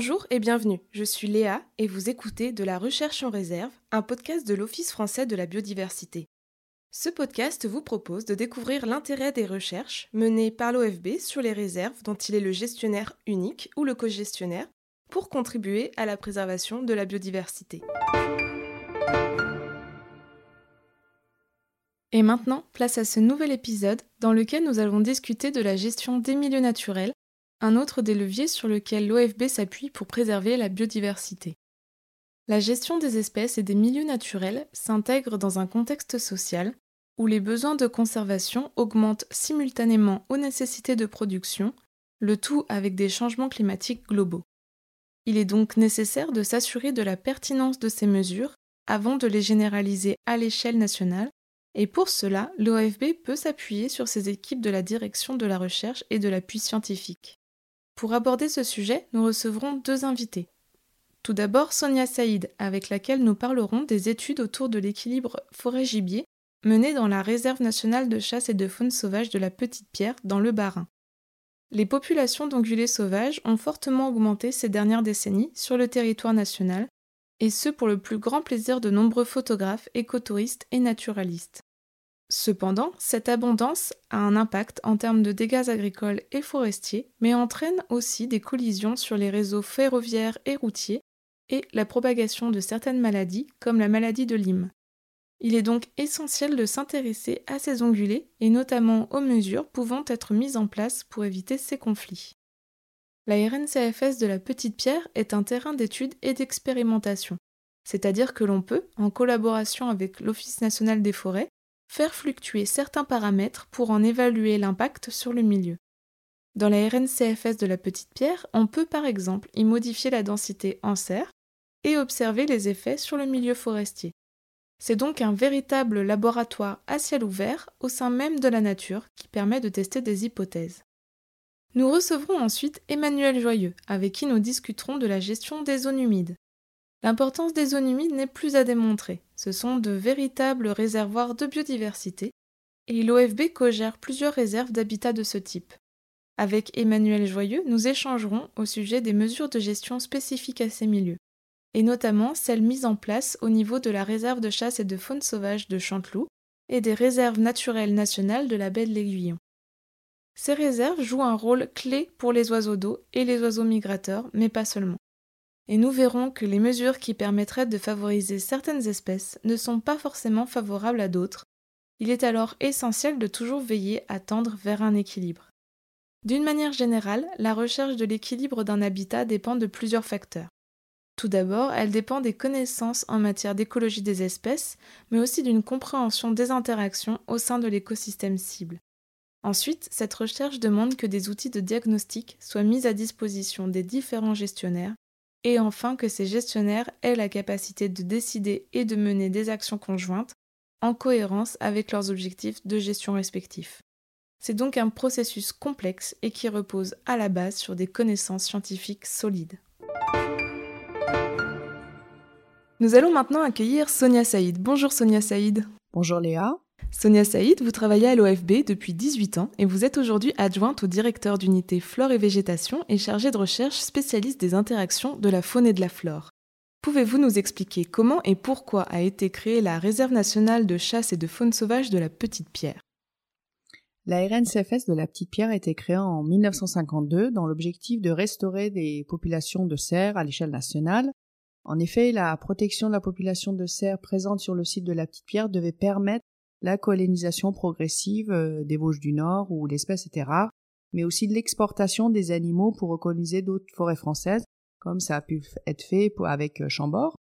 Bonjour et bienvenue, je suis Léa et vous écoutez De la recherche en réserve, un podcast de l'Office français de la biodiversité. Ce podcast vous propose de découvrir l'intérêt des recherches menées par l'OFB sur les réserves dont il est le gestionnaire unique ou le co-gestionnaire pour contribuer à la préservation de la biodiversité. Et maintenant, place à ce nouvel épisode dans lequel nous allons discuter de la gestion des milieux naturels, un autre des leviers sur lequel l'OFB s'appuie pour préserver la biodiversité. La gestion des espèces et des milieux naturels s'intègre dans un contexte social où les besoins de conservation augmentent simultanément aux nécessités de production, le tout avec des changements climatiques globaux. Il est donc nécessaire de s'assurer de la pertinence de ces mesures avant de les généraliser à l'échelle nationale, et pour cela, l'OFB peut s'appuyer sur ses équipes de la direction de la recherche et de l'appui scientifique. Pour aborder ce sujet, nous recevrons deux invités. Tout d'abord Sonia Saïd, avec laquelle nous parlerons des études autour de l'équilibre forêt-gibier menées dans la réserve nationale de chasse et de faune sauvage de la Petite Pierre dans le Bas-Rhin. Les populations d'ongulés sauvages ont fortement augmenté ces dernières décennies sur le territoire national, et ce pour le plus grand plaisir de nombreux photographes, écotouristes et naturalistes. Cependant, cette abondance a un impact en termes de dégâts agricoles et forestiers, mais entraîne aussi des collisions sur les réseaux ferroviaires et routiers et la propagation de certaines maladies comme la maladie de Lyme. Il est donc essentiel de s'intéresser à ces ongulés et notamment aux mesures pouvant être mises en place pour éviter ces conflits. La RNCFS de la Petite Pierre est un terrain d'étude et d'expérimentation, c'est-à-dire que l'on peut, en collaboration avec l'Office national des forêts, faire fluctuer certains paramètres pour en évaluer l'impact sur le milieu. Dans la RNCFS de la Petite Pierre, on peut par exemple y modifier la densité en serre et observer les effets sur le milieu forestier. C'est donc un véritable laboratoire à ciel ouvert au sein même de la nature qui permet de tester des hypothèses. Nous recevrons ensuite Emmanuel Joyeux, avec qui nous discuterons de la gestion des zones humides. L'importance des zones humides n'est plus à démontrer. Ce sont de véritables réservoirs de biodiversité et l'OFB co-gère plusieurs réserves d'habitat de ce type. Avec Emmanuel Joyeux, nous échangerons au sujet des mesures de gestion spécifiques à ces milieux, et notamment celles mises en place au niveau de la réserve de chasse et de faune sauvage de Chanteloup et des réserves naturelles nationales de la baie de l'Aiguillon. Ces réserves jouent un rôle clé pour les oiseaux d'eau et les oiseaux migrateurs, mais pas seulement et nous verrons que les mesures qui permettraient de favoriser certaines espèces ne sont pas forcément favorables à d'autres. Il est alors essentiel de toujours veiller à tendre vers un équilibre. D'une manière générale, la recherche de l'équilibre d'un habitat dépend de plusieurs facteurs. Tout d'abord, elle dépend des connaissances en matière d'écologie des espèces, mais aussi d'une compréhension des interactions au sein de l'écosystème cible. Ensuite, cette recherche demande que des outils de diagnostic soient mis à disposition des différents gestionnaires et enfin que ces gestionnaires aient la capacité de décider et de mener des actions conjointes en cohérence avec leurs objectifs de gestion respectifs. C'est donc un processus complexe et qui repose à la base sur des connaissances scientifiques solides. Nous allons maintenant accueillir Sonia Saïd. Bonjour Sonia Saïd. Bonjour Léa. Sonia Saïd, vous travaillez à l'OFB depuis 18 ans et vous êtes aujourd'hui adjointe au directeur d'unité Flore et Végétation et chargée de recherche spécialiste des interactions de la faune et de la flore. Pouvez-vous nous expliquer comment et pourquoi a été créée la Réserve nationale de chasse et de faune sauvage de la Petite Pierre? La RNCFS de la Petite Pierre a été créée en 1952 dans l'objectif de restaurer des populations de cerfs à l'échelle nationale. En effet, la protection de la population de cerfs présente sur le site de la Petite Pierre devait permettre la colonisation progressive euh, des Vosges du Nord où l'espèce était rare, mais aussi de l'exportation des animaux pour recoloniser d'autres forêts françaises, comme ça a pu être fait avec euh, Chambord.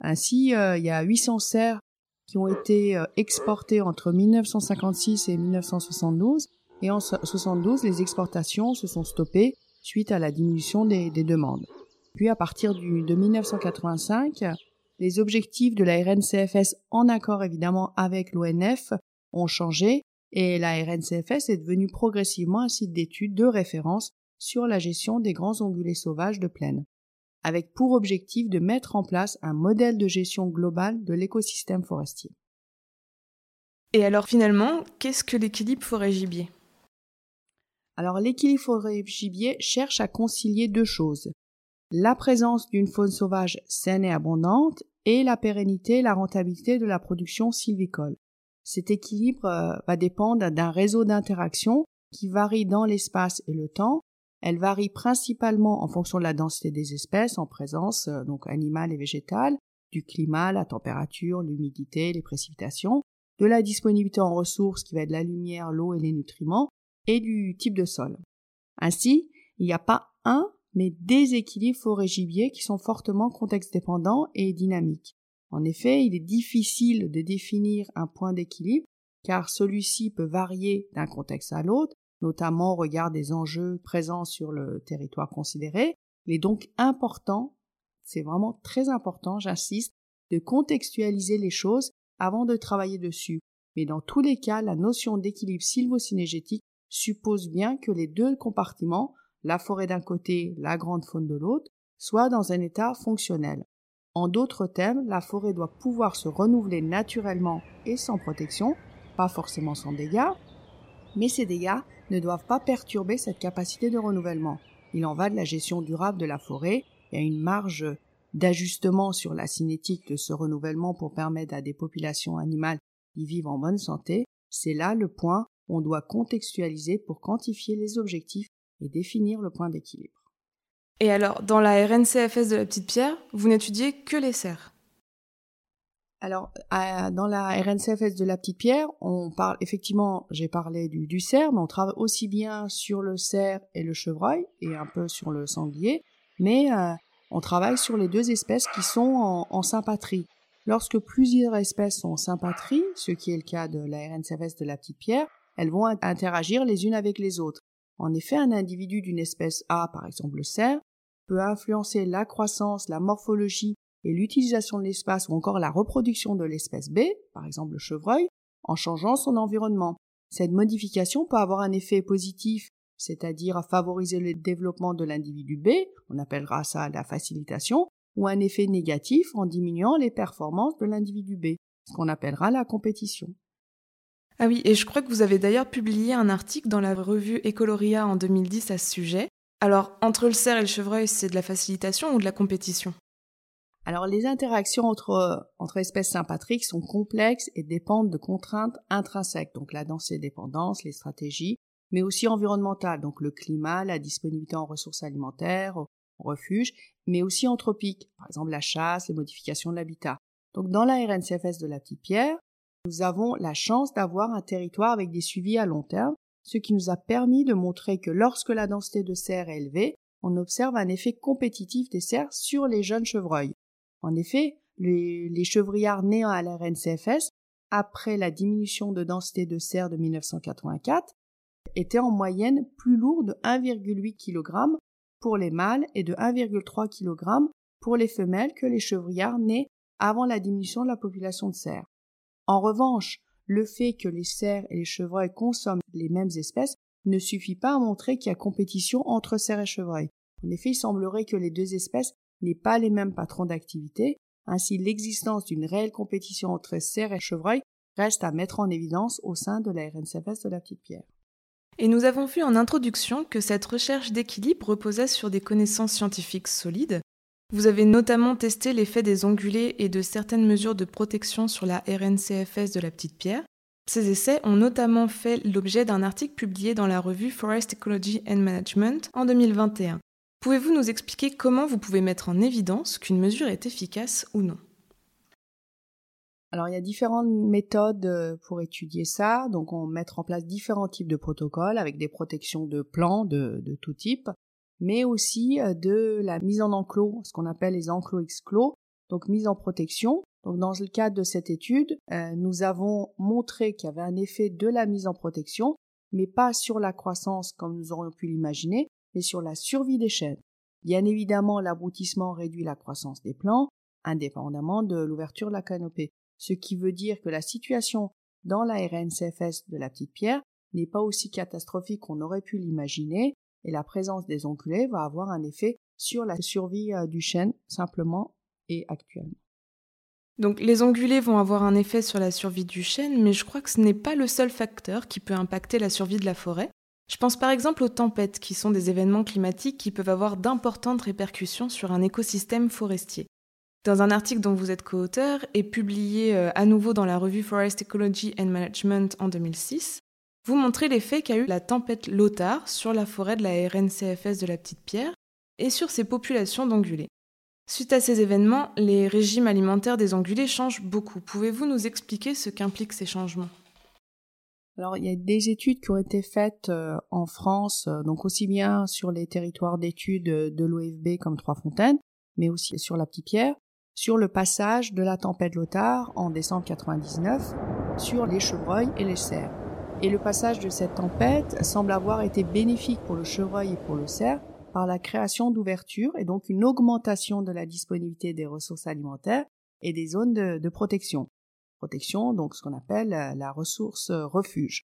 Ainsi, euh, il y a 800 cerfs qui ont été exportés entre 1956 et 1972, et en 1972, les exportations se sont stoppées suite à la diminution des, des demandes. Puis à partir du, de 1985, les objectifs de la RNCFS, en accord évidemment avec l'ONF, ont changé et la RNCFS est devenue progressivement un site d'étude de référence sur la gestion des grands ongulés sauvages de plaine, avec pour objectif de mettre en place un modèle de gestion globale de l'écosystème forestier. Et alors finalement, qu'est-ce que l'équilibre forêt-gibier Alors l'équilibre forêt-gibier cherche à concilier deux choses la présence d'une faune sauvage saine et abondante et la pérennité et la rentabilité de la production sylvicole. Cet équilibre euh, va dépendre d'un réseau d'interactions qui varie dans l'espace et le temps. Elle varie principalement en fonction de la densité des espèces en présence euh, donc animale et végétale, du climat, la température, l'humidité, les précipitations, de la disponibilité en ressources qui va être la lumière, l'eau et les nutriments, et du type de sol. Ainsi, il n'y a pas un, mais des équilibres forêt-gibier qui sont fortement contexte-dépendants et dynamiques. En effet, il est difficile de définir un point d'équilibre car celui-ci peut varier d'un contexte à l'autre, notamment au regard des enjeux présents sur le territoire considéré. Il est donc important, c'est vraiment très important, j'insiste, de contextualiser les choses avant de travailler dessus. Mais dans tous les cas, la notion d'équilibre sylvocinégetique suppose bien que les deux compartiments, la forêt d'un côté, la grande faune de l'autre, soient dans un état fonctionnel. En d'autres termes, la forêt doit pouvoir se renouveler naturellement et sans protection, pas forcément sans dégâts, mais ces dégâts ne doivent pas perturber cette capacité de renouvellement. Il en va de la gestion durable de la forêt, il y a une marge d'ajustement sur la cinétique de ce renouvellement pour permettre à des populations animales d'y vivre en bonne santé, c'est là le point on doit contextualiser pour quantifier les objectifs et définir le point d'équilibre. Et alors, dans la RNCFS de la Petite Pierre, vous n'étudiez que les cerfs alors, dans la RNCFS de la Petite Pierre, on parle effectivement, j'ai parlé du, cerf, mais on travaille aussi bien sur le cerf et le chevreuil, et un peu sur le sanglier, mais euh, on travaille sur les deux espèces qui sont en, en sympatrie. Lorsque plusieurs espèces sont en sympatrie, ce qui est le cas de la RNCFS de la Petite Pierre, elles vont interagir les unes avec les autres. En effet, un individu d'une espèce A, par exemple le cerf, peut influencer la croissance, la morphologie et l'utilisation de l'espace ou encore la reproduction de l'espèce B, par exemple le chevreuil, en changeant son environnement. Cette modification peut avoir un effet positif, c'est-à-dire à favoriser le développement de l'individu B, on appellera ça la facilitation, ou un effet négatif en diminuant les performances de l'individu B, ce qu'on appellera la compétition. Ah oui, et je crois que vous avez d'ailleurs publié un article dans la revue Ecoloria en 2010 à ce sujet. Alors, entre le cerf et le chevreuil, c'est de la facilitation ou de la compétition? Alors les interactions entre, entre espèces sympatriques sont complexes et dépendent de contraintes intrinsèques, donc la densité dépendance, les stratégies, mais aussi environnementales, donc le climat, la disponibilité en ressources alimentaires, en refuge, mais aussi anthropiques, par exemple la chasse, les modifications de l'habitat. Donc dans la RNCFS de la Petite Pierre, nous avons la chance d'avoir un territoire avec des suivis à long terme, ce qui nous a permis de montrer que lorsque la densité de cerfs est élevée, on observe un effet compétitif des cerfs sur les jeunes chevreuils. En effet, les, chevrillards nés à la RNCFS, après la diminution de densité de cerfs de 1984, étaient en moyenne plus lourds de 1,8 kg pour les mâles et de 1,3 kg pour les femelles que les chevrillards nés avant la diminution de la population de cerfs. En revanche, le fait que les cerfs et les chevreuils consomment les mêmes espèces ne suffit pas à montrer qu'il y a compétition entre cerfs et chevreuils. En effet, il semblerait que les deux espèces n'aient pas les mêmes patrons d'activité, ainsi l'existence d'une réelle compétition entre cerfs et chevreuils reste à mettre en évidence au sein de la RNCFS de la Petite Pierre. Et nous avons vu en introduction que cette recherche d'équilibre reposait sur des connaissances scientifiques solides, vous avez notamment testé l'effet des ongulés et de certaines mesures de protection sur la RNCFS de la petite pierre. Ces essais ont notamment fait l'objet d'un article publié dans la revue Forest Ecology and Management en 2021. Pouvez-vous nous expliquer comment vous pouvez mettre en évidence qu'une mesure est efficace ou non? Alors il y a différentes méthodes euh, pour étudier ça. Donc on met en place différents types de protocoles avec des protections de plans de, de tout type mais aussi euh, de la mise en enclos, ce qu'on appelle les enclos exclos, donc mise en protection. Donc dans le cadre de cette étude, euh, nous avons montré qu'il y avait un effet de la mise en protection, mais pas sur la croissance comme nous aurions pu l'imaginer, mais sur la survie des chênes. Bien évidemment, l'abrutissement réduit la croissance des plants, indépendamment de l'ouverture de la canopée, ce qui veut dire que la situation dans la RNCFS de la petite pierre n'est pas aussi catastrophique qu'on aurait pu l'imaginer, et la présence des ongulés va avoir un effet sur la survie euh, du chêne simplement et actuellement. Donc les ongulés vont avoir un effet sur la survie du chêne, mais je crois que ce n'est pas le seul facteur qui peut impacter la survie de la forêt. Je pense par exemple aux tempêtes, qui sont des événements climatiques qui peuvent avoir d'importantes répercussions sur un écosystème forestier. Dans un article dont vous êtes co-auteur et publié euh, à nouveau dans la revue Forest Ecology and Management en 2006, vous montrez l'effet qu'a eu la tempête Lothar sur la forêt de la RNCFS de la Petite Pierre et sur ses populations d'ongulés. Suite à ces événements, les régimes alimentaires des ongulés changent beaucoup. Pouvez-vous nous expliquer ce qu'impliquent ces changements? Alors, il y a des études qui ont été faites euh, en France, euh, donc aussi bien sur les territoires d'études de l'OFB comme Trois-Fontaines, mais aussi sur la Petite Pierre, sur le passage de la tempête Lothar en décembre 99 sur les chevreuils et les cerfs. Et le passage de cette tempête semble avoir été bénéfique pour le chevreuil et pour le cerf par la création d'ouvertures et donc une augmentation de la disponibilité des ressources alimentaires et des zones de, protection. Protection, donc ce qu'on appelle euh, la ressource euh, refuge.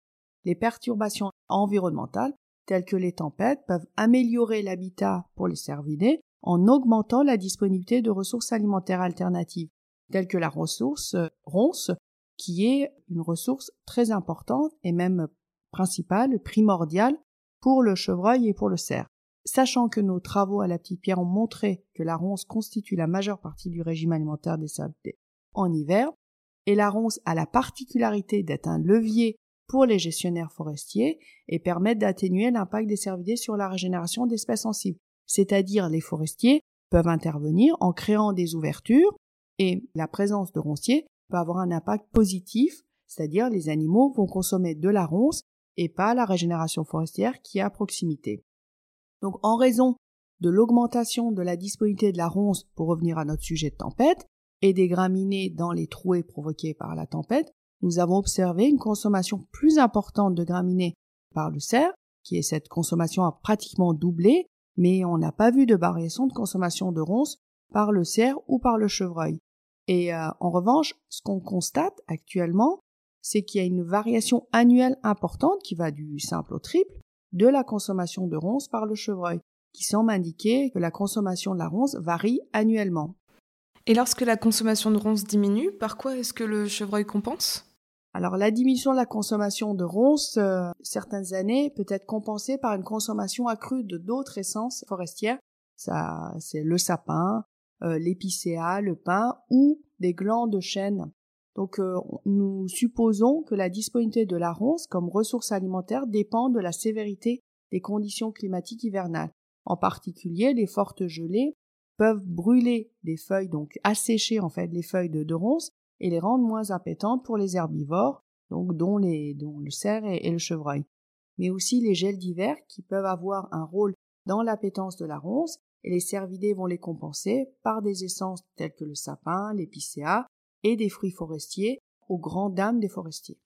Les perturbations environnementales, telles que les tempêtes, peuvent améliorer l'habitat pour les cervidés en augmentant la disponibilité de ressources alimentaires alternatives, telles que la ressource euh, ronce, qui est une ressource très importante et même principale, primordiale pour le chevreuil et pour le cerf. Sachant que nos travaux à la petite pierre ont montré que la ronce constitue la majeure partie du régime alimentaire des cervidés en hiver, et la ronce a la particularité d'être un levier pour les gestionnaires forestiers et permettre d'atténuer l'impact des cervidés sur la régénération d'espèces sensibles. C'est-à-dire les forestiers peuvent intervenir en créant des ouvertures et la présence de ronciers peut avoir un impact positif, c'est-à-dire les animaux vont consommer de la ronce et pas la régénération forestière qui est à proximité. Donc en raison de l'augmentation de la disponibilité de la ronce pour revenir à notre sujet de tempête et des graminées dans les trouées provoquées par la tempête, nous avons observé une consommation plus importante de graminées par le cerf, qui est cette consommation a pratiquement doublé mais on n'a pas vu de variation de consommation de ronces par le cerf ou par le chevreuil. Et euh, en revanche, ce qu'on constate actuellement, c'est qu'il y a une variation annuelle importante qui va du simple au triple de la consommation de ronces par le chevreuil, qui semble indiquer que la consommation de la ronce varie annuellement. Et lorsque la consommation de ronces diminue, par quoi est-ce que le chevreuil compense? Alors la diminution de la consommation de ronces euh, certaines années peut être compensée par une consommation accrue de d'autres essences forestières. Ça, c'est le sapin, euh, l'épicéa, le pin ou des glands de chêne. Donc euh, nous supposons que la disponibilité de la ronce comme ressource alimentaire dépend de la sévérité des conditions climatiques hivernales. En particulier, les fortes gelées peuvent brûler les feuilles, donc assécher en fait les feuilles de, de ronces et les rendre moins appétentes pour les herbivores, donc dont, les, dont le cerf et, le chevreuil. Mais aussi les gels d'hiver qui peuvent avoir un rôle dans l'appétence de la ronce et les cervidés vont les compenser par des essences telles que le sapin, l'épicéa et des fruits forestiers aux grandes dames des forestiers.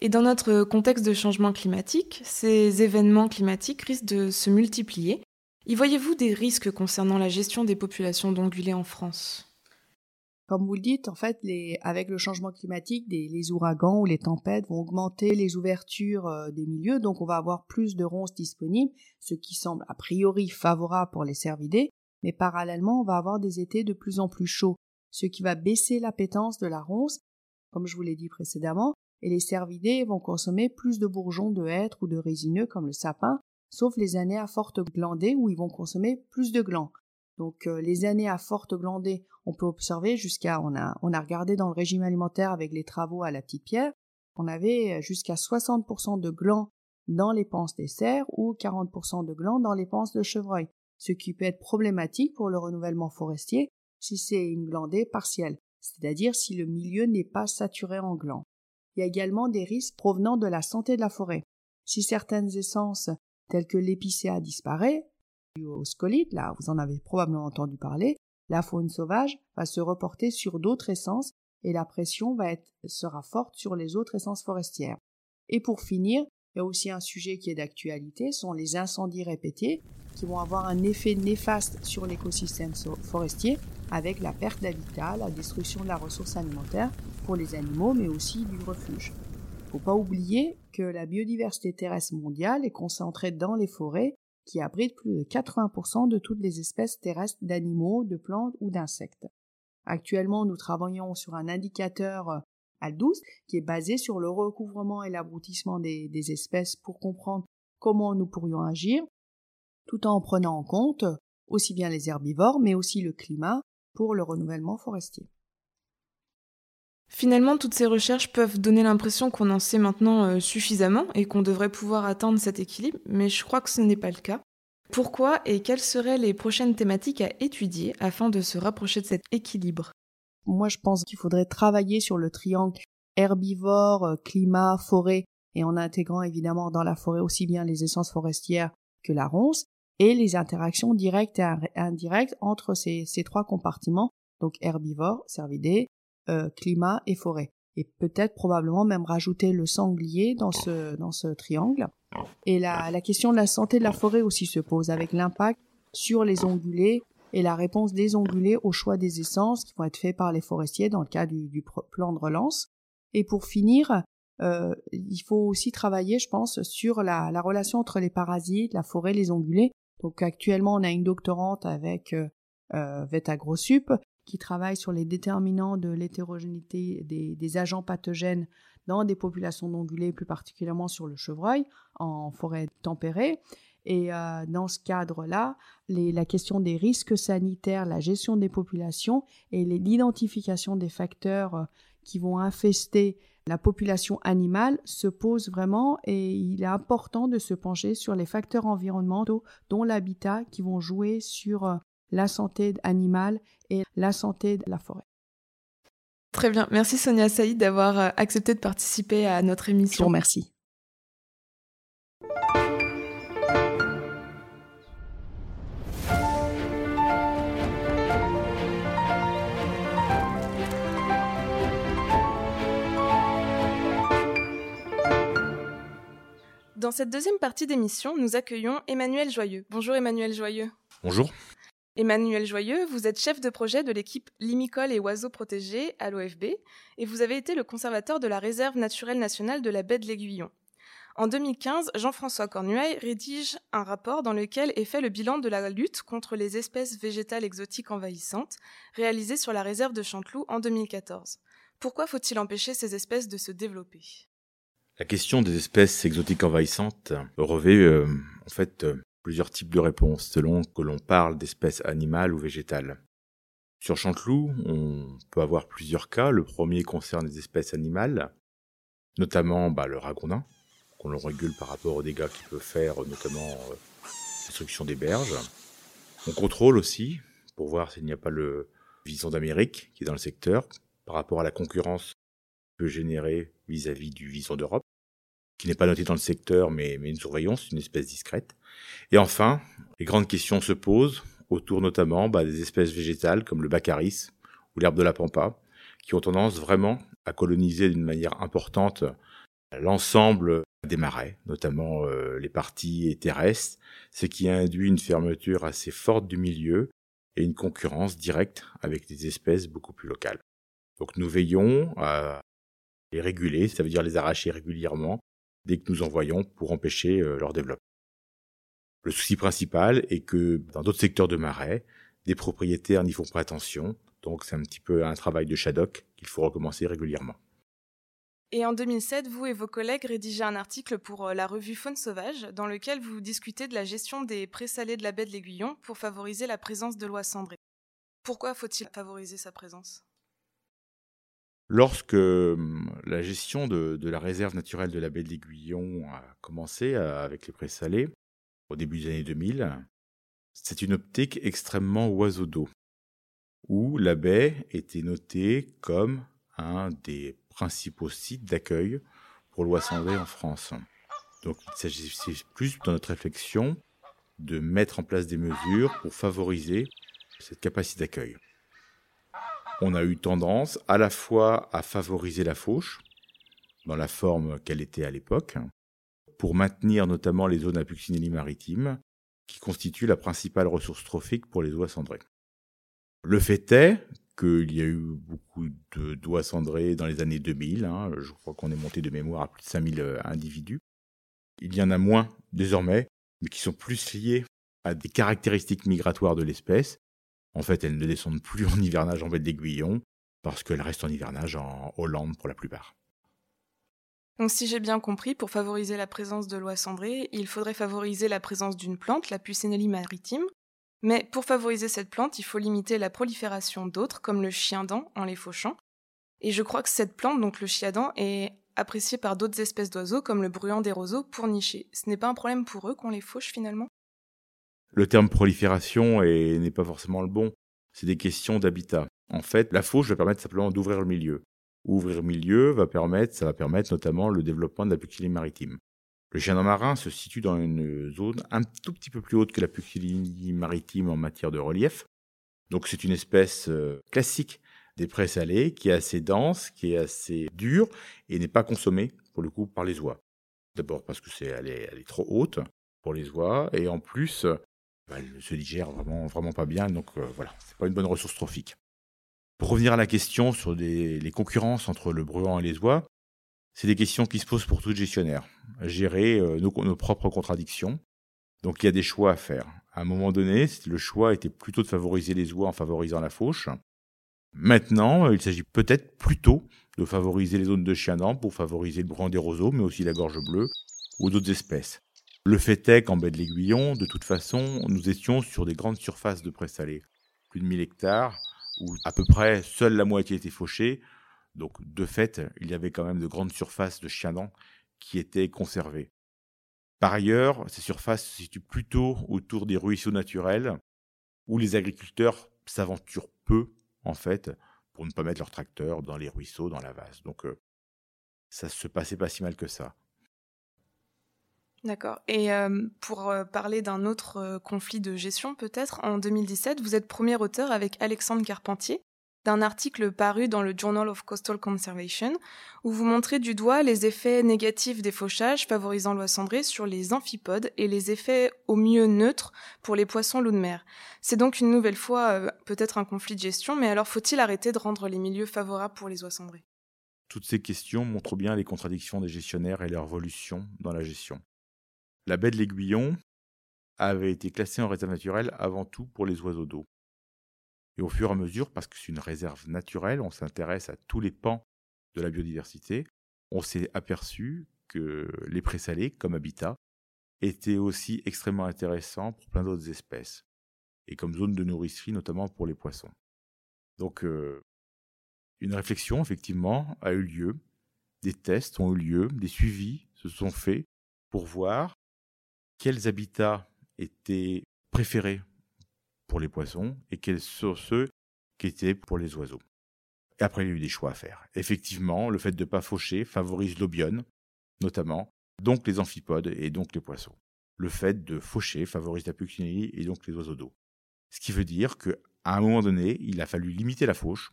Et dans notre contexte de changement climatique, ces événements climatiques risquent de se multiplier. Y voyez-vous des risques concernant la gestion des populations d'ongulés en France? Comme vous le dites, en fait, avec le changement climatique, les ouragans ou les tempêtes vont augmenter les ouvertures euh, des milieux, donc on va avoir plus de ronces disponibles, ce qui semble a priori favorable pour les cervidés, mais parallèlement, on va avoir des étés de plus en plus chauds, ce qui va baisser l'appétence de la ronce, comme je vous l'ai dit précédemment, et les cervidés vont consommer plus de bourgeons de hêtre ou de résineux comme le sapin, sauf les années à forte glandée où ils vont consommer plus de glands. Donc euh, les années à forte glandée, on peut observer jusqu'à on a regardé dans le régime alimentaire avec les travaux à la petite pierre, on avait euh, jusqu'à 60% de glands dans les panses des cerfs ou 40% de glands dans les panses de chevreuil, ce qui peut être problématique pour le renouvellement forestier si c'est une glandée partielle, c'est-à-dire si le milieu n'est pas saturé en glands. Il y a également des risques provenant de la santé de la forêt. Si certaines essences telles que l'épicéa disparaît, au scolite, là vous en avez probablement entendu parler, la faune sauvage va se reporter sur d'autres essences et la pression sera forte sur les autres essences forestières. Et pour finir, il y a aussi un sujet qui est d'actualité, sont les incendies répétés qui vont avoir un effet néfaste sur l'écosystème forestier avec la perte d'habitat, la destruction de la ressource alimentaire pour les animaux mais aussi du refuge. Faut pas oublier que la biodiversité terrestre mondiale est concentrée dans les forêts qui abrite plus de 80% de toutes les espèces terrestres d'animaux, de plantes ou d'insectes. Actuellement, nous travaillons sur un indicateur euh, AL12 qui est basé sur le recouvrement et l'abrutissement des, espèces pour comprendre comment nous pourrions agir, tout en prenant en compte aussi bien les herbivores, mais aussi le climat pour le renouvellement forestier. Finalement, toutes ces recherches peuvent donner l'impression qu'on en sait maintenant euh, suffisamment et qu'on devrait pouvoir atteindre cet équilibre, mais je crois que ce n'est pas le cas. Pourquoi et quelles seraient les prochaines thématiques à étudier afin de se rapprocher de cet équilibre? Moi, je pense qu'il faudrait travailler sur le triangle herbivore, euh, climat, forêt, et en intégrant évidemment dans la forêt aussi bien les essences forestières que la ronce, et les interactions directes et indirectes entre ces, trois compartiments, donc herbivore, cervidés, euh, climat et forêt. Et peut-être probablement même rajouter le sanglier dans ce, dans ce triangle. Et la, la question de la santé de la forêt aussi se pose avec l'impact sur les ongulés et la réponse des ongulés au choix des essences qui vont être faits par les forestiers dans le cas du, plan de relance. Et pour finir, euh, il faut aussi travailler, je pense, sur la, la, relation entre les parasites, la forêt, les ongulés. Donc actuellement, on a une doctorante avec euh, euh qui travaille sur les déterminants de l'hétérogénéité des, agents pathogènes dans des populations d'ongulés, plus particulièrement sur le chevreuil, en forêt tempérée. Et euh, dans ce cadre-là, la question des risques sanitaires, la gestion des populations et l'identification des facteurs euh, qui vont infester la population animale se pose vraiment et il est important de se pencher sur les facteurs environnementaux, dont l'habitat, qui vont jouer sur euh, la santé animale et la santé de la forêt. Très bien. Merci Sonia Saïd d'avoir euh, accepté de participer à notre émission. Merci. Dans cette deuxième partie d'émission, nous accueillons Emmanuel Joyeux. Bonjour Emmanuel Joyeux. Bonjour. Emmanuel Joyeux, vous êtes chef de projet de l'équipe Limicole et Oiseaux Protégés à l'OFB et vous avez été le conservateur de la réserve naturelle nationale de la baie de l'Aiguillon. En 2015, Jean-François Cornuaille rédige un rapport dans lequel est fait le bilan de la lutte contre les espèces végétales exotiques envahissantes, réalisé sur la réserve de Chanteloup en 2014. Pourquoi faut-il empêcher ces espèces de se développer? La question des espèces exotiques envahissantes revêt euh, en fait euh, plusieurs types de réponses selon que l'on parle d'espèces animales ou végétales. Sur Chanteloup, on peut avoir plusieurs cas. Le premier concerne les espèces animales, notamment bah, le ragondin, qu'on le régule par rapport aux dégâts qu'il peut faire, notamment euh, destruction des berges. On contrôle aussi pour voir s'il n'y a pas le vison d'Amérique qui est dans le secteur par rapport à la concurrence qu'il peut générer vis-à-vis du vison d'Europe, qui n'est pas noté dans le secteur mais, mais une surveillance, une espèce discrète. Et enfin, les grandes questions se posent autour notamment bah, des espèces végétales comme le baccharis ou l'herbe de la pampa, qui ont tendance vraiment à coloniser d'une manière importante l'ensemble des marais, notamment euh, les parties terrestres, ce qui induit une fermeture assez forte du milieu et une concurrence directe avec des espèces beaucoup plus locales. Donc nous veillons à les réguler, ça veut dire les arracher régulièrement dès que nous en voyons pour empêcher euh, leur développement. Le souci principal est que dans d'autres secteurs de marais, des propriétaires n'y font pas attention, donc c'est un petit peu un travail de Shadok qu'il faut recommencer régulièrement. Et en 2007, vous et vos collègues rédigez un article pour euh, la revue Faune Sauvage, dans lequel vous discutez de la gestion des présalés de la baie de l'Aiguillon pour favoriser la présence de l'oie cendrée. Pourquoi faut-il favoriser sa présence? Lorsque la gestion de, la réserve naturelle de la baie de l'Aiguillon a commencé euh, avec les présalés, au début des années 2000, c'est une optique extrêmement oiseau d'eau, où la baie était notée comme un des principaux sites d'accueil pour l'oie cendrée en France. Donc il s'agissait plus dans notre réflexion de mettre en place des mesures pour favoriser cette capacité d'accueil. On a eu tendance à la fois à favoriser la fauche, dans la forme qu'elle était à l'époque, pour maintenir notamment les zones à Puccinelli maritime, qui constituent la principale ressource trophique pour les oies cendrées. Le fait est qu'il y a eu beaucoup d'oies cendrées dans les années 2000, hein, je crois qu'on est monté de mémoire à plus de 5000 euh, individus. Il y en a moins désormais, mais qui sont plus liés à des caractéristiques migratoires de l'espèce. En fait, elles ne descendent plus en hivernage en baie d'Aiguillon, parce qu'elles restent en hivernage en Hollande pour la plupart. Donc si j'ai bien compris, pour favoriser la présence de l'oie cendrée, il faudrait favoriser la présence d'une plante, la Puccinelli maritime. Mais pour favoriser cette plante, il faut limiter la prolifération d'autres, comme le chien-dent, en les fauchant. Et je crois que cette plante, donc le chiadan, est appréciée par d'autres espèces d'oiseaux, comme le bruant des roseaux, pour nicher. Ce n'est pas un problème pour eux qu'on les fauche finalement? Le terme prolifération n'est pas forcément le bon. C'est des questions d'habitat. En fait, la fauche va permettre simplement d'ouvrir le milieu. Ouvrir le milieu va permettre, ça va permettre notamment le développement de la puccilie maritime. Le chien marin se situe dans une zone un tout petit peu plus haute que la puccilie maritime en matière de relief. Donc c'est une espèce euh, classique des prés salés qui est assez dense, qui est assez dure et n'est pas consommée pour le coup par les oies. D'abord parce que c'est elle est, trop haute pour les oies et en plus elle se digère vraiment pas bien donc euh, voilà c'est pas une bonne ressource trophique. Pour revenir à la question sur les concurrences entre le bruant et les oies, c'est des questions qui se posent pour tout gestionnaire. Gérer euh, nos, propres contradictions. Donc il y a des choix à faire. À un moment donné, le choix était plutôt de favoriser les oies en favorisant la fauche. Maintenant, il s'agit peut-être plutôt de favoriser les zones de chiens pour favoriser le brun des roseaux, mais aussi la gorge bleue ou d'autres espèces. Le fait est qu'en baie de l'Aiguillon, de toute façon, nous étions sur des grandes surfaces de prés salés, plus de 1000 hectares, où à peu près seule la moitié était fauchée. Donc, de fait, il y avait quand même de grandes surfaces de chiens qui étaient conservées. Par ailleurs, ces surfaces se situent plutôt autour des ruisseaux naturels, où les agriculteurs s'aventurent peu en fait, pour ne pas mettre leur tracteur dans les ruisseaux, dans la vase. Donc, euh, ça se passait pas si mal que ça. D'accord. Et euh, pour euh, parler d'un autre conflit de gestion, peut-être, en 2017, vous êtes premier auteur avec Alexandre Carpentier d'un article paru dans le Journal of Coastal Conservation, où vous montrez du doigt les effets négatifs des fauchages favorisant l'oie cendrée sur les amphipodes et les effets au mieux neutres pour les poissons loups de mer. C'est donc une nouvelle fois euh, peut-être un conflit de gestion, mais alors faut-il arrêter de rendre les milieux favorables pour les oies cendrées Toutes ces questions montrent bien les contradictions des gestionnaires et leur évolution dans la gestion. La baie de l'Aiguillon avait été classée en réserve naturelle avant tout pour les oiseaux d'eau. Et au fur et à mesure, parce que c'est une réserve naturelle, on s'intéresse à tous les pans de la biodiversité, on s'est aperçu que les présalés, comme habitat, étaient aussi extrêmement intéressants pour plein d'autres espèces, et comme zone de nourricerie, notamment pour les poissons. Donc, euh, une réflexion, effectivement, a eu lieu, des tests ont eu lieu, des suivis se sont faits pour voir quels habitats étaient préférés pour les poissons et quels sont ceux qui étaient pour les oiseaux. Après, il y a eu des choix à faire. Effectivement, le fait de ne pas faucher favorise l'obione, notamment, donc les amphipodes et donc les poissons. Le fait de faucher favorise la puccinelli et donc les oiseaux d'eau. Ce qui veut dire qu'à un moment donné, il a fallu limiter la fauche,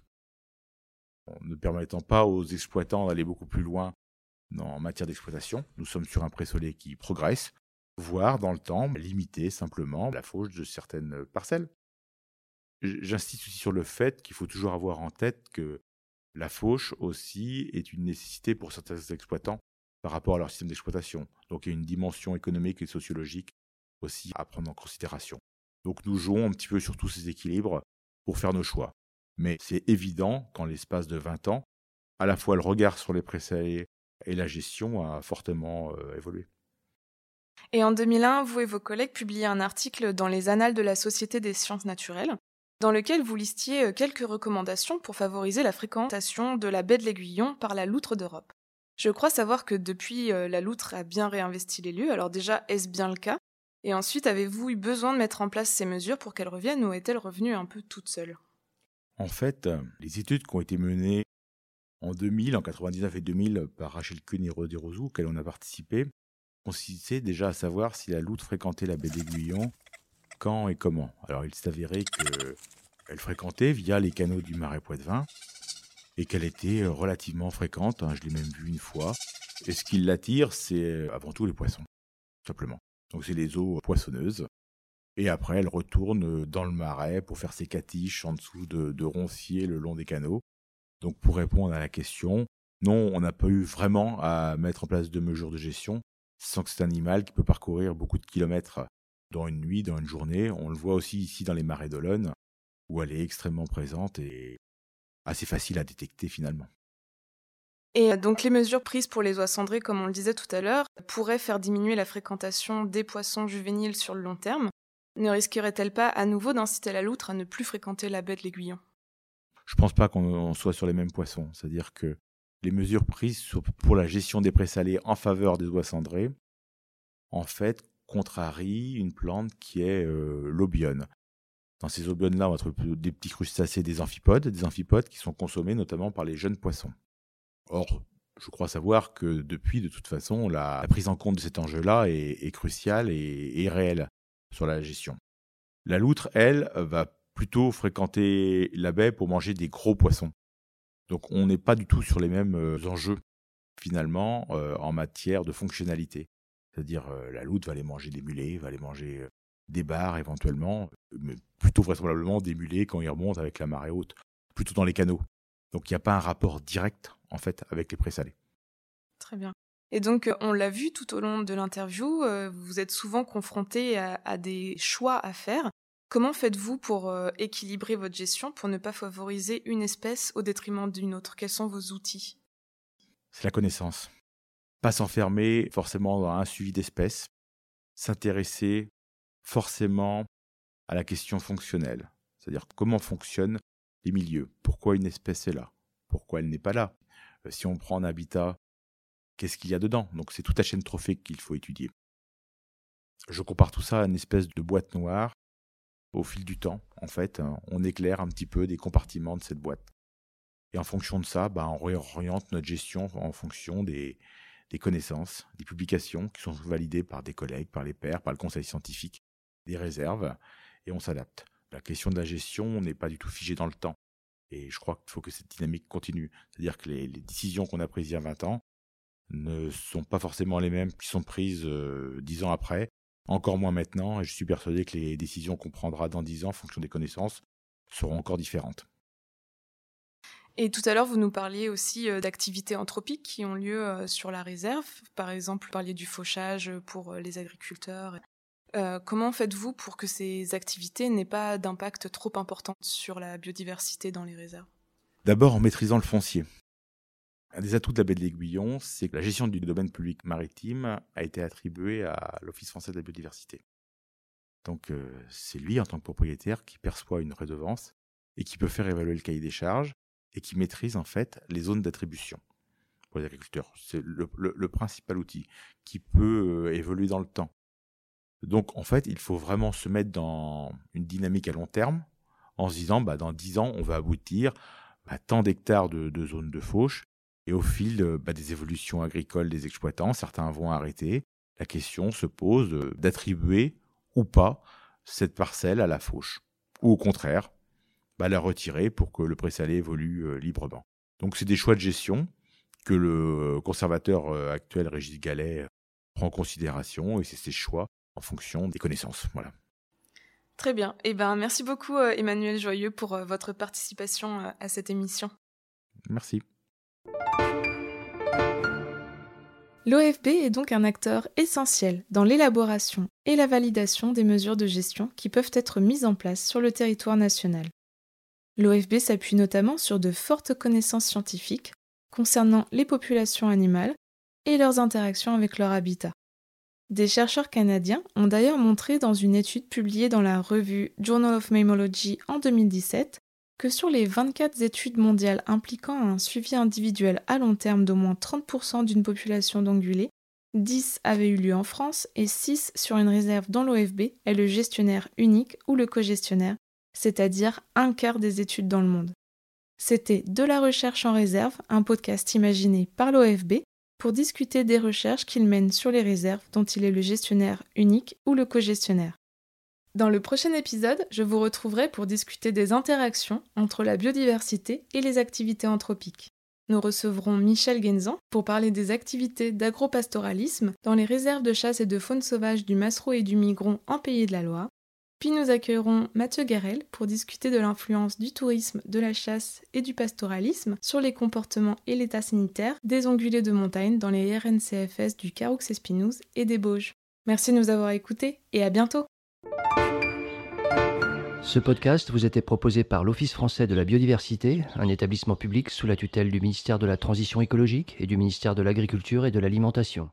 ne permettant pas aux exploitants d'aller beaucoup plus loin en matière d'exploitation. Nous sommes sur un présolé qui progresse, voire dans le temps limiter simplement la fauche de certaines parcelles. J'insiste aussi sur le fait qu'il faut toujours avoir en tête que la fauche aussi est une nécessité pour certains exploitants par rapport à leur système d'exploitation. Donc il y a une dimension économique et sociologique aussi à prendre en considération. Donc nous jouons un petit peu sur tous ces équilibres pour faire nos choix. Mais c'est évident qu'en l'espace de 20 ans, à la fois le regard sur les présalés et la gestion a fortement euh, évolué. Et en 2001, vous et vos collègues publiez un article dans les Annales de la Société des sciences naturelles, dans lequel vous listiez euh, quelques recommandations pour favoriser la fréquentation de la baie de l'Aiguillon par la loutre d'Europe. Je crois savoir que depuis, euh, la loutre a bien réinvesti les lieux, alors déjà, est-ce bien le cas? Et ensuite, avez-vous eu besoin de mettre en place ces mesures pour qu'elles reviennent ou est-elle revenue un peu toute seule? En fait, euh, les études qui ont été menées en 2000, en 99 et 2000 par Rachel Kuhn et Rodé auxquelles on a participé, consistait déjà à savoir si la loutre fréquentait la baie d'Aiguillon, quand et comment. Alors il avéré qu'elle fréquentait via les canaux du marais Poitevin et qu'elle était euh, relativement fréquente, hein, je l'ai même vue une fois. Et ce qui l'attire, c'est euh, avant tout les poissons, simplement. Donc c'est les eaux poissonneuses. Et après, elle retourne dans le marais pour faire ses catiches en dessous de, de ronciers le long des canaux. Donc pour répondre à la question, non, on n'a pas eu vraiment à mettre en place de mesures de gestion sans que c'est un animal qui peut parcourir beaucoup de kilomètres dans une nuit, dans une journée. On le voit aussi ici dans les marais d'Olonne, où elle est extrêmement présente et assez facile à détecter finalement. Et donc les mesures prises pour les oies cendrées, comme on le disait tout à l'heure, pourraient faire diminuer la fréquentation des poissons juvéniles sur le long terme. Ne risquerait-elle pas à nouveau d'inciter la loutre à ne plus fréquenter la baie de l'Aiguillon? Je pense pas qu'on soit sur les mêmes poissons. C'est-à-dire que les mesures prises pour la gestion des présalés en faveur des oies cendrées, en fait, contrarient une plante qui est euh. Dans ces obionnes-là, on va trouver des petits crustacés, des amphipodes, des amphipodes qui sont consommés notamment par les jeunes poissons. Or, je crois savoir que depuis, de toute façon, la, prise en compte de cet enjeu-là est, cruciale et, réelle sur la gestion. La loutre, elle, va plutôt fréquenter la baie pour manger des gros poissons. Donc on n'est pas du tout sur les mêmes euh, enjeux finalement euh, en matière de fonctionnalité. C'est-à-dire euh, la loutre va aller manger des mulets, va aller manger des bars éventuellement, mais plutôt vraisemblablement des mulets quand ils remontent avec la marée haute, plutôt dans les canaux. Donc il n'y a pas un rapport direct en fait avec les présalés. Très bien. Et donc on l'a vu tout au long de l'interview, vous êtes souvent confronté à, des choix à faire. Comment faites-vous pour euh, équilibrer votre gestion pour ne pas favoriser une espèce au détriment d'une autre? Quels sont vos outils? C'est la connaissance. Pas s'enfermer forcément dans un suivi d'espèces, s'intéresser forcément à la question fonctionnelle, c'est-à-dire comment fonctionnent les milieux, pourquoi une espèce est là, pourquoi elle n'est pas là? Euh, si on prend un habitat, qu'est-ce qu'il y a dedans? Donc c'est toute la chaîne trophique qu'il faut étudier. Je compare tout ça à une espèce de boîte noire. Au fil du temps, en fait, hein, on éclaire un petit peu des compartiments de cette boîte. Et en fonction de ça, bah, on réoriente notre gestion en fonction des, connaissances, des publications qui sont validées par des collègues, par les pairs, par le conseil scientifique, des réserves, et on s'adapte. La question de la gestion n'est pas du tout figée dans le temps. Et je crois qu'il faut que cette dynamique continue. C'est-à-dire que les, décisions qu'on a prises il y a 20 ans ne sont pas forcément les mêmes qui sont prises euh, dix 10 ans après, encore moins maintenant, et je suis persuadé que les décisions qu'on prendra dans 10 ans, en fonction des connaissances, seront encore différentes. Et tout à l'heure, vous nous parliez aussi euh, d'activités anthropiques qui ont lieu euh, sur la réserve. Par exemple, vous parliez du fauchage pour les agriculteurs. Euh, comment faites-vous pour que ces activités n'aient pas d'impact trop important sur la biodiversité dans les réserves? D'abord en maîtrisant le foncier. Un des atouts de la baie de l'Aiguillon, c'est que la gestion du domaine public maritime a été attribuée à l'Office français de la biodiversité. Donc euh, c'est lui, en tant que propriétaire, qui perçoit une redevance et qui peut faire évaluer le cahier des charges et qui maîtrise en fait les zones d'attribution pour les agriculteurs. C'est le, principal outil qui peut euh, évoluer dans le temps. Donc en fait, il faut vraiment se mettre dans une dynamique à long terme en se disant, bah, dans 10 ans, on va aboutir à tant d'hectares de, zones de fauche. Et au fil bah, des évolutions agricoles des exploitants, certains vont arrêter. La question se pose d'attribuer ou pas cette parcelle à la fauche. Ou au contraire, bah, la retirer pour que le présalé évolue euh, librement. Donc c'est des choix de gestion que le conservateur euh, actuel, Régis Gallet, prend en considération et c'est ses choix en fonction des connaissances. Voilà. Très bien. Eh ben, merci beaucoup, euh, Emmanuel Joyeux, pour euh, votre participation euh, à cette émission. Merci. L'OFB est donc un acteur essentiel dans l'élaboration et la validation des mesures de gestion qui peuvent être mises en place sur le territoire national. L'OFB s'appuie notamment sur de fortes connaissances scientifiques concernant les populations animales et leurs interactions avec leur habitat. Des chercheurs canadiens ont d'ailleurs montré dans une étude publiée dans la revue Journal of Mammalogy en 2017 que sur les 24 études mondiales impliquant un suivi individuel à long terme d'au moins 30% d'une population d'ongulés, 10 avaient eu lieu en France et 6 sur une réserve dont l'OFB est le gestionnaire unique ou le co-gestionnaire, c'est-à-dire un quart des études dans le monde. C'était De la recherche en réserve, un podcast imaginé par l'OFB pour discuter des recherches qu'il mène sur les réserves dont il est le gestionnaire unique ou le co-gestionnaire. Dans le prochain épisode, je vous retrouverai pour discuter des interactions entre la biodiversité et les activités anthropiques. Nous recevrons Michel Genzan pour parler des activités d'agropastoralisme dans les réserves de chasse et de faune sauvage du Massereau et du Migron en Pays de la Loire, puis nous accueillerons Mathieu Garel pour discuter de l'influence du tourisme, de la chasse et du pastoralisme sur les comportements et l'état sanitaire des ongulés de montagne dans les RNCFS du Caroux-Espinouse et des Bauges. Merci de nous avoir écoutés et à bientôt Ce podcast vous était proposé par l'Office français de la biodiversité, un établissement public sous la tutelle du ministère de la Transition écologique et du ministère de l'Agriculture et de l'Alimentation.